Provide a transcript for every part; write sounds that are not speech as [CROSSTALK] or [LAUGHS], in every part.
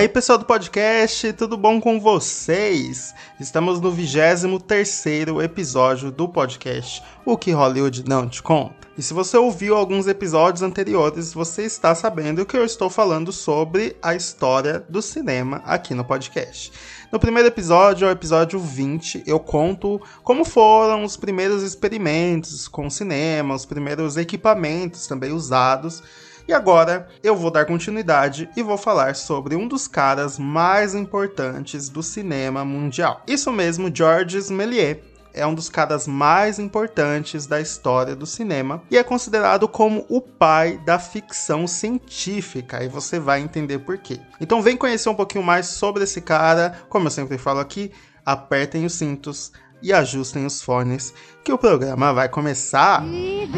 aí, pessoal do podcast, tudo bom com vocês? Estamos no 23 episódio do podcast O que Hollywood não te conta. E se você ouviu alguns episódios anteriores, você está sabendo que eu estou falando sobre a história do cinema aqui no podcast. No primeiro episódio, o episódio 20, eu conto como foram os primeiros experimentos com o cinema, os primeiros equipamentos também usados e agora eu vou dar continuidade e vou falar sobre um dos caras mais importantes do cinema mundial. Isso mesmo, Georges Méliès é um dos caras mais importantes da história do cinema e é considerado como o pai da ficção científica, e você vai entender por quê. Então vem conhecer um pouquinho mais sobre esse cara, como eu sempre falo aqui, apertem os cintos e ajustem os fones, que o programa vai começar. E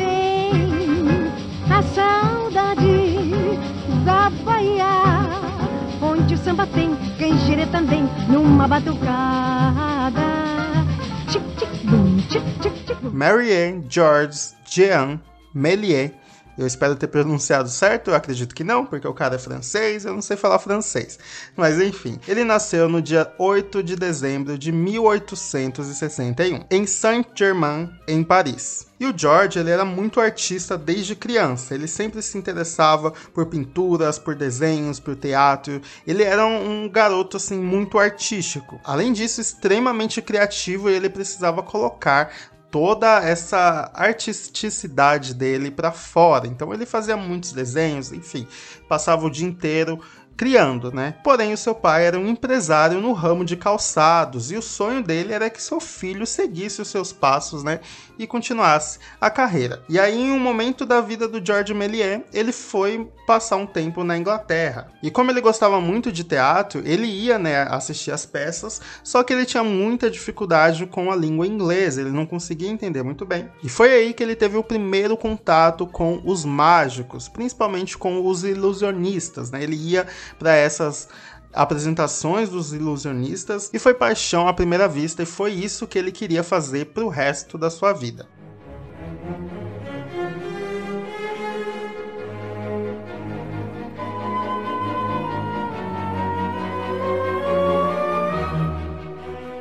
samba tem canjere também numa batucada. Marianne Georges Jean Méliès eu espero ter pronunciado certo, eu acredito que não, porque o cara é francês, eu não sei falar francês. Mas enfim, ele nasceu no dia 8 de dezembro de 1861, em Saint-Germain, em Paris. E o George, ele era muito artista desde criança. Ele sempre se interessava por pinturas, por desenhos, por teatro. Ele era um, garoto assim muito artístico. Além disso, extremamente criativo e ele precisava colocar toda essa artisticidade dele para fora. Então ele fazia muitos desenhos, enfim, passava o dia inteiro criando, né? Porém, o seu pai era um empresário no ramo de calçados e o sonho dele era que seu filho seguisse os seus passos, né? E continuasse a carreira. E aí, em um momento da vida do George Méliès, ele foi passar um tempo na Inglaterra. E como ele gostava muito de teatro, ele ia, né, assistir as peças, só que ele tinha muita dificuldade com a língua inglesa, ele não conseguia entender muito bem. E foi aí que ele teve o primeiro contato com os mágicos, principalmente com os ilusionistas, né? Ele ia para essas apresentações dos ilusionistas e foi paixão à primeira vista e foi isso que ele queria fazer para o resto da sua vida.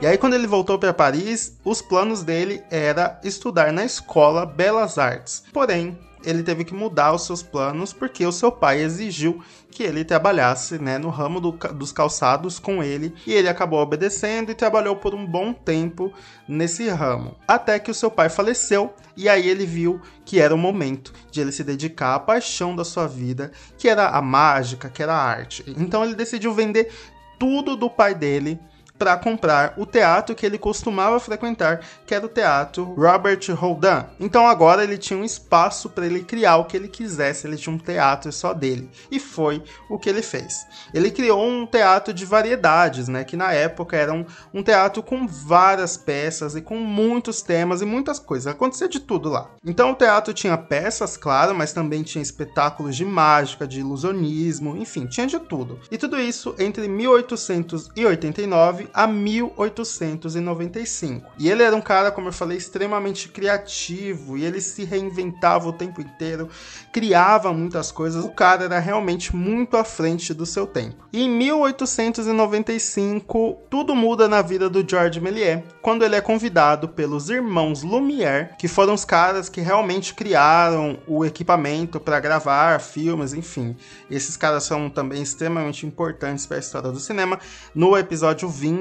E aí, quando ele voltou para Paris, os planos dele era estudar na escola Belas Artes. Porém, ele teve que mudar os seus planos porque o seu pai exigiu que ele trabalhasse né, no ramo do, dos calçados com ele e ele acabou obedecendo e trabalhou por um bom tempo nesse ramo. Até que o seu pai faleceu e aí ele viu que era o momento de ele se dedicar à paixão da sua vida, que era a mágica, que era a arte. Então ele decidiu vender tudo do pai dele para comprar o teatro que ele costumava frequentar, que era o teatro Robert Houdin. Então agora ele tinha um espaço para ele criar o que ele quisesse, ele tinha um teatro só dele. E foi o que ele fez. Ele criou um teatro de variedades, né, que na época era um, um teatro com várias peças e com muitos temas e muitas coisas. Acontecia de tudo lá. Então o teatro tinha peças, claro, mas também tinha espetáculos de mágica, de ilusionismo, enfim, tinha de tudo. E tudo isso entre 1889 a 1895. E ele era um cara, como eu falei, extremamente criativo e ele se reinventava o tempo inteiro, criava muitas coisas. O cara era realmente muito à frente do seu tempo. E em 1895, tudo muda na vida do George Méliès, quando ele é convidado pelos irmãos Lumière, que foram os caras que realmente criaram o equipamento para gravar filmes, enfim. Esses caras são também extremamente importantes para a história do cinema. No episódio 20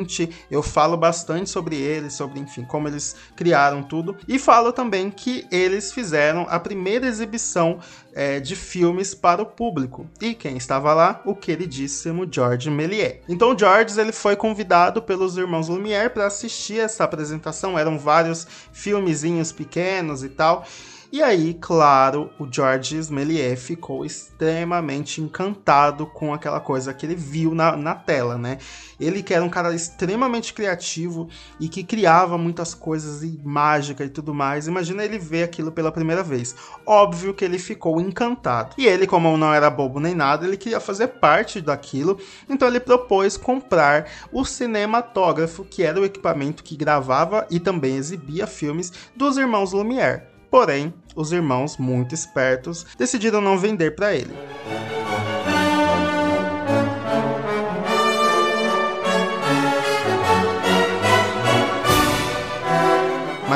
eu falo bastante sobre eles, sobre, enfim, como eles criaram tudo. E falo também que eles fizeram a primeira exibição é, de filmes para o público. E quem estava lá? O queridíssimo George Méliès. Então, George ele foi convidado pelos irmãos Lumière para assistir essa apresentação. Eram vários filmezinhos pequenos e tal. E aí, claro, o Georges Méliès ficou extremamente encantado com aquela coisa que ele viu na, na tela, né? Ele que era um cara extremamente criativo e que criava muitas coisas e mágica e tudo mais. Imagina ele ver aquilo pela primeira vez. Óbvio que ele ficou encantado. E ele, como não era bobo nem nada, ele queria fazer parte daquilo. Então ele propôs comprar o cinematógrafo, que era o equipamento que gravava e também exibia filmes dos irmãos Lumière. Porém, os irmãos, muito espertos, decidiram não vender para ele.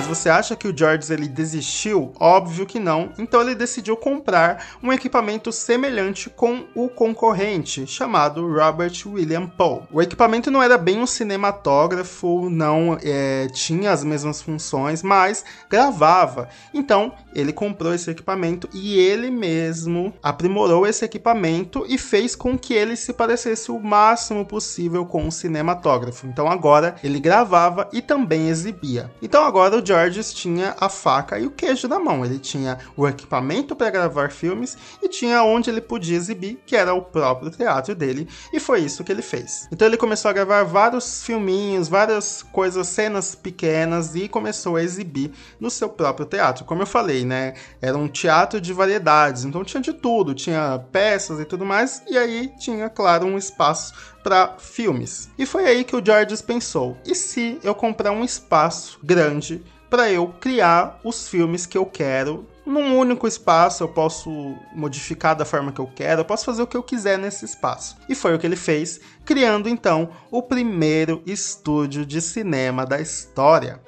Mas você acha que o George ele desistiu? Óbvio que não. Então ele decidiu comprar um equipamento semelhante com o concorrente, chamado Robert William Poe. O equipamento não era bem um cinematógrafo, não é, tinha as mesmas funções, mas gravava. Então ele comprou esse equipamento e ele mesmo aprimorou esse equipamento e fez com que ele se parecesse o máximo possível com um cinematógrafo. Então agora ele gravava e também exibia. Então agora o Georges tinha a faca e o queijo na mão. Ele tinha o equipamento para gravar filmes e tinha onde ele podia exibir, que era o próprio teatro dele, e foi isso que ele fez. Então ele começou a gravar vários filminhos, várias coisas, cenas pequenas e começou a exibir no seu próprio teatro. Como eu falei, né? Era um teatro de variedades, então tinha de tudo, tinha peças e tudo mais, e aí tinha, claro, um espaço para filmes. E foi aí que o Georges pensou: e se eu comprar um espaço grande para eu criar os filmes que eu quero num único espaço, eu posso modificar da forma que eu quero, eu posso fazer o que eu quiser nesse espaço. E foi o que ele fez, criando então o primeiro estúdio de cinema da história.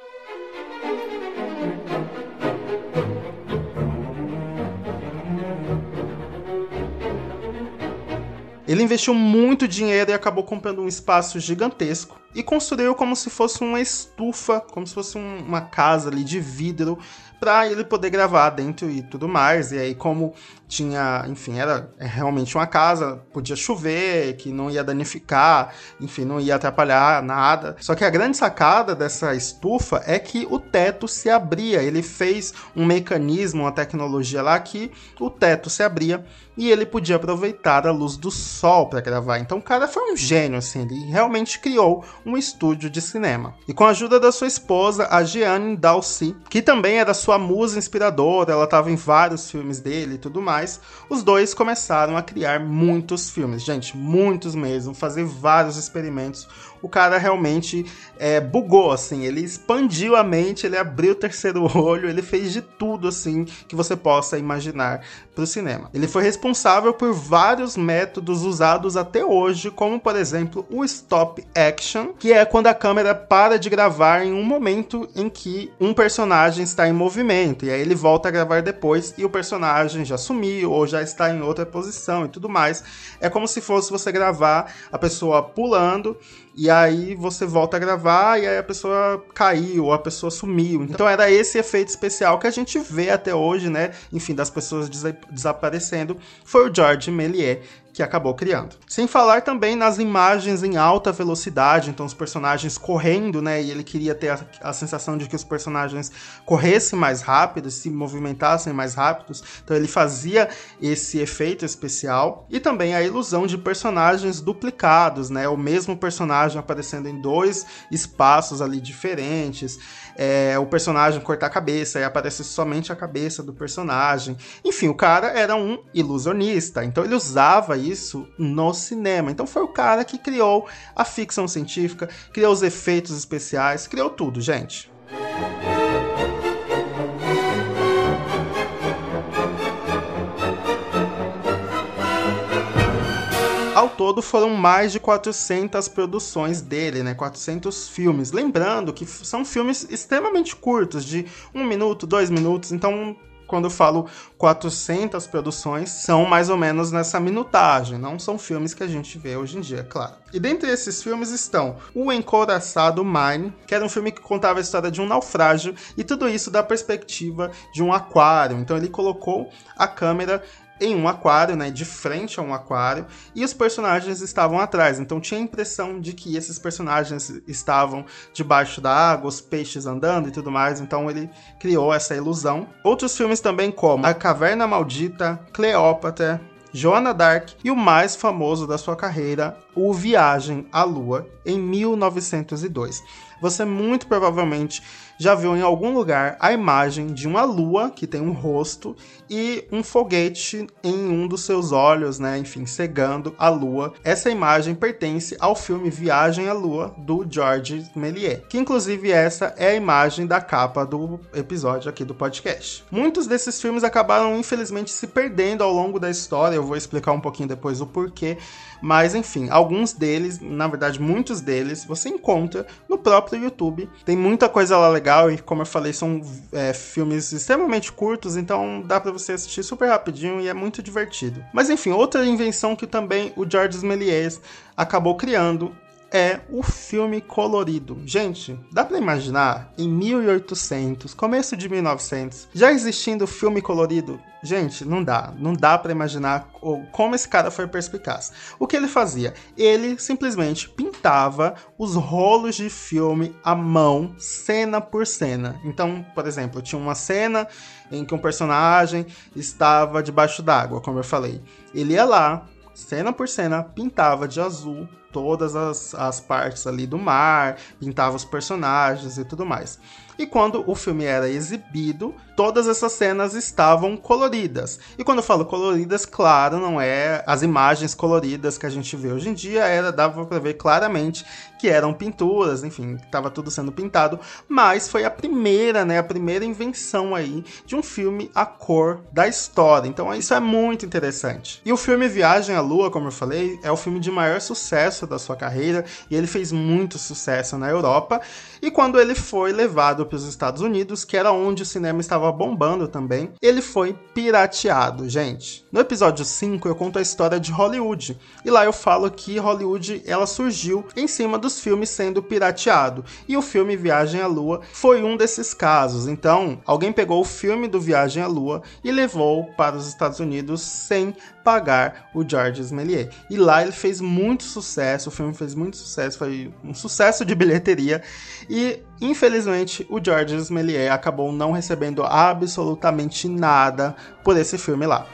Ele investiu muito dinheiro e acabou comprando um espaço gigantesco e construiu como se fosse uma estufa, como se fosse um, uma casa ali de vidro para ele poder gravar dentro e tudo mais. E aí, como tinha, enfim, era realmente uma casa, podia chover, que não ia danificar, enfim, não ia atrapalhar nada. Só que a grande sacada dessa estufa é que o teto se abria. Ele fez um mecanismo, uma tecnologia lá que o teto se abria e ele podia aproveitar a luz do sol para gravar. Então o cara foi um gênio, assim, ele realmente criou um estúdio de cinema. E com a ajuda da sua esposa, a Jeanne Dalcy, que também era sua musa inspiradora, ela estava em vários filmes dele e tudo mais, os dois começaram a criar muitos filmes, gente, muitos mesmo, fazer vários experimentos o cara realmente é, bugou, assim, ele expandiu a mente, ele abriu o terceiro [LAUGHS] olho, ele fez de tudo, assim, que você possa imaginar para o cinema. Ele foi responsável por vários métodos usados até hoje, como, por exemplo, o stop action, que é quando a câmera para de gravar em um momento em que um personagem está em movimento, e aí ele volta a gravar depois e o personagem já sumiu ou já está em outra posição e tudo mais. É como se fosse você gravar a pessoa pulando e aí você volta a gravar e aí a pessoa caiu a pessoa sumiu. Então era esse efeito especial que a gente vê até hoje, né? Enfim, das pessoas des desaparecendo. Foi o George Méliès que acabou criando. Sem falar também nas imagens em alta velocidade, então os personagens correndo, né? E ele queria ter a, a sensação de que os personagens corressem mais rápido, se movimentassem mais rápidos. Então ele fazia esse efeito especial e também a ilusão de personagens duplicados, né? O mesmo personagem aparecendo em dois espaços ali diferentes é, o personagem cortar a cabeça e aparece somente a cabeça do personagem. Enfim, o cara era um ilusionista, então ele usava isso no cinema. Então foi o cara que criou a ficção científica, criou os efeitos especiais, criou tudo, gente. Ao todo foram mais de 400 produções dele, né? 400 filmes. Lembrando que são filmes extremamente curtos, de um minuto, dois minutos. Então, quando eu falo 400 produções, são mais ou menos nessa minutagem, não são filmes que a gente vê hoje em dia, claro. E dentre esses filmes estão O Encoraçado Mine, que era um filme que contava a história de um naufrágio, e tudo isso da perspectiva de um aquário. Então ele colocou a câmera em um aquário, né, de frente a um aquário, e os personagens estavam atrás. Então tinha a impressão de que esses personagens estavam debaixo da água, os peixes andando e tudo mais. Então ele criou essa ilusão. Outros filmes também como A Caverna Maldita, Cleópatra, Joana Dark e o mais famoso da sua carreira, O Viagem à Lua, em 1902. Você muito provavelmente já viu em algum lugar a imagem de uma lua que tem um rosto e um foguete em um dos seus olhos, né? Enfim, cegando a lua. Essa imagem pertence ao filme Viagem à Lua do Georges Méliès, que inclusive essa é a imagem da capa do episódio aqui do podcast. Muitos desses filmes acabaram infelizmente se perdendo ao longo da história. Eu vou explicar um pouquinho depois o porquê, mas enfim, alguns deles, na verdade muitos deles, você encontra no próprio YouTube. Tem muita coisa lá legal legal e, como eu falei, são é, filmes extremamente curtos, então dá para você assistir super rapidinho e é muito divertido. Mas enfim, outra invenção que também o Georges Méliès acabou criando é o filme colorido. Gente, dá para imaginar em 1800, começo de 1900, já existindo filme colorido? Gente, não dá, não dá para imaginar como esse cara foi perspicaz. O que ele fazia? Ele simplesmente pintava os rolos de filme à mão, cena por cena. Então, por exemplo, tinha uma cena em que um personagem estava debaixo d'água, como eu falei. Ele ia lá, cena por cena, pintava de azul todas as, as partes ali do mar, pintava os personagens e tudo mais. E quando o filme era exibido, todas essas cenas estavam coloridas. E quando eu falo coloridas, claro, não é as imagens coloridas que a gente vê hoje em dia, era dava para ver claramente que eram pinturas, enfim, estava tudo sendo pintado, mas foi a primeira, né, a primeira invenção aí de um filme a cor da história. Então isso é muito interessante. E o filme Viagem à Lua, como eu falei, é o filme de maior sucesso da sua carreira e ele fez muito sucesso na Europa. E quando ele foi levado para os Estados Unidos, que era onde o cinema estava bombando também, ele foi pirateado, gente. No episódio 5 eu conto a história de Hollywood, e lá eu falo que Hollywood ela surgiu em cima dos filmes sendo pirateado, e o filme Viagem à Lua foi um desses casos. Então, alguém pegou o filme do Viagem à Lua e levou para os Estados Unidos sem pagar o Georges Méliès. E lá ele fez muito sucesso, o filme fez muito sucesso, foi um sucesso de bilheteria e infelizmente o Georges Méliès acabou não recebendo absolutamente nada por esse filme lá.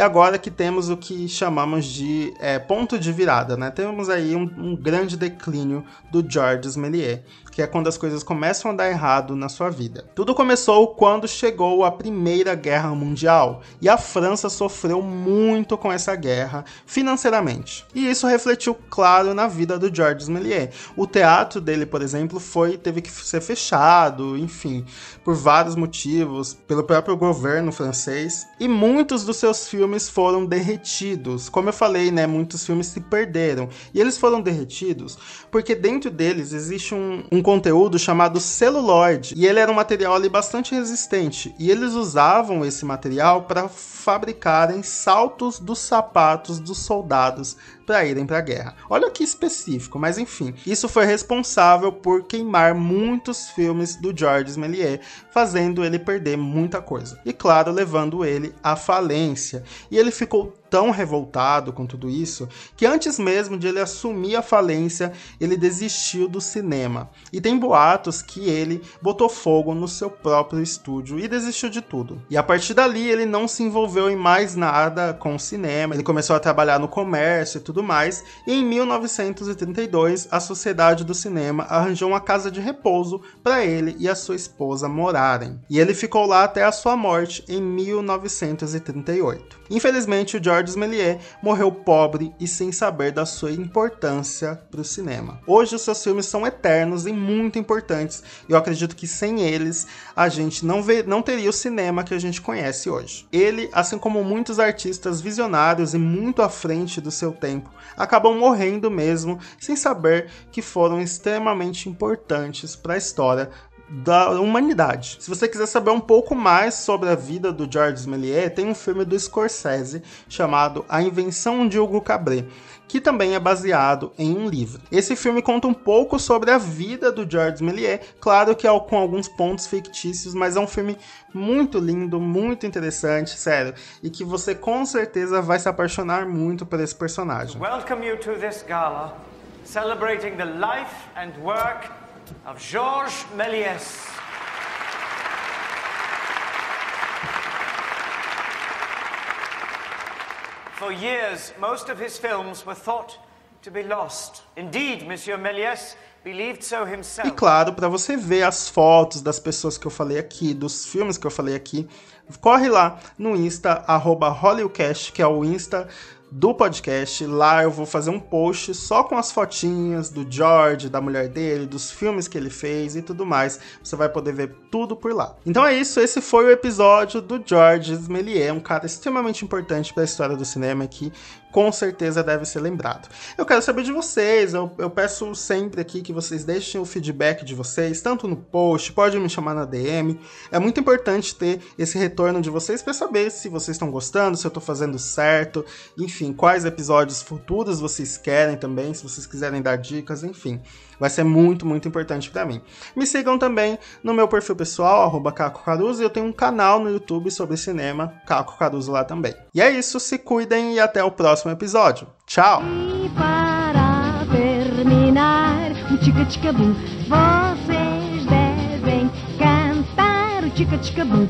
E agora que temos o que chamamos de é, ponto de virada, né? Temos aí um, um grande declínio do Georges Méliès que é quando as coisas começam a dar errado na sua vida. Tudo começou quando chegou a Primeira Guerra Mundial e a França sofreu muito com essa guerra financeiramente. E isso refletiu claro na vida do Georges Méliès. O teatro dele, por exemplo, foi teve que ser fechado, enfim, por vários motivos, pelo próprio governo francês, e muitos dos seus filmes foram derretidos. Como eu falei, né, muitos filmes se perderam. E eles foram derretidos porque dentro deles existe um, um um conteúdo chamado celuloide, e ele era um material ali bastante resistente, e eles usavam esse material para fabricarem saltos dos sapatos dos soldados para irem para a guerra. Olha que específico, mas enfim, isso foi responsável por queimar muitos filmes do Georges Méliès, fazendo ele perder muita coisa. E claro, levando ele à falência. E ele ficou tão revoltado com tudo isso que antes mesmo de ele assumir a falência, ele desistiu do cinema. E tem boatos que ele botou fogo no seu próprio estúdio e desistiu de tudo. E a partir dali ele não se envolveu em mais nada com o cinema, ele começou a trabalhar no comércio e tudo mais, e em 1932 a Sociedade do Cinema arranjou uma casa de repouso para ele e a sua esposa morarem. E ele ficou lá até a sua morte em 1938. Infelizmente, o Georges Méliès morreu pobre e sem saber da sua importância para o cinema. Hoje os seus filmes são eternos e muito importantes, eu acredito que sem eles a gente não, vê, não teria o cinema que a gente conhece hoje. Ele, assim como muitos artistas visionários e muito à frente do seu tempo, acabam morrendo mesmo sem saber que foram extremamente importantes para a história da humanidade. Se você quiser saber um pouco mais sobre a vida do Georges Méliès, tem um filme do Scorsese chamado A Invenção de Hugo Cabret, que também é baseado em um livro. Esse filme conta um pouco sobre a vida do Georges Méliès, claro que é com alguns pontos fictícios, mas é um filme muito lindo, muito interessante, sério, e que você com certeza vai se apaixonar muito por esse personagem. Welcome you to this gala celebrating the life and work of Georges Méliès. For years, most of his films were thought to be lost. Indeed, Monsieur Méliès believed so himself. E claro, para você ver as fotos das pessoas que eu falei aqui, dos filmes que eu falei aqui, corre lá no Insta, arroba Hollywoodcast, que é o Insta do podcast. Lá eu vou fazer um post só com as fotinhas do George, da mulher dele, dos filmes que ele fez e tudo mais. Você vai poder ver tudo por lá. Então é isso, esse foi o episódio do George Méliès, um cara extremamente importante para a história do cinema aqui com certeza deve ser lembrado. Eu quero saber de vocês, eu, eu, peço sempre aqui que vocês deixem o feedback de vocês, tanto no post, pode me chamar na DM. É muito importante ter esse retorno de vocês para saber se vocês estão gostando, se eu estou fazendo certo, enfim, quais episódios futuros vocês querem também, se vocês quiserem dar dicas, enfim. Vai ser muito, muito importante para mim. Me sigam também no meu perfil pessoal, arroba Caco Caruso, e eu tenho um canal no YouTube sobre cinema, Caco Caruso lá também. E é isso, se cuidem e até o próximo episódio. Tchau! E para terminar, o vocês devem cantar o.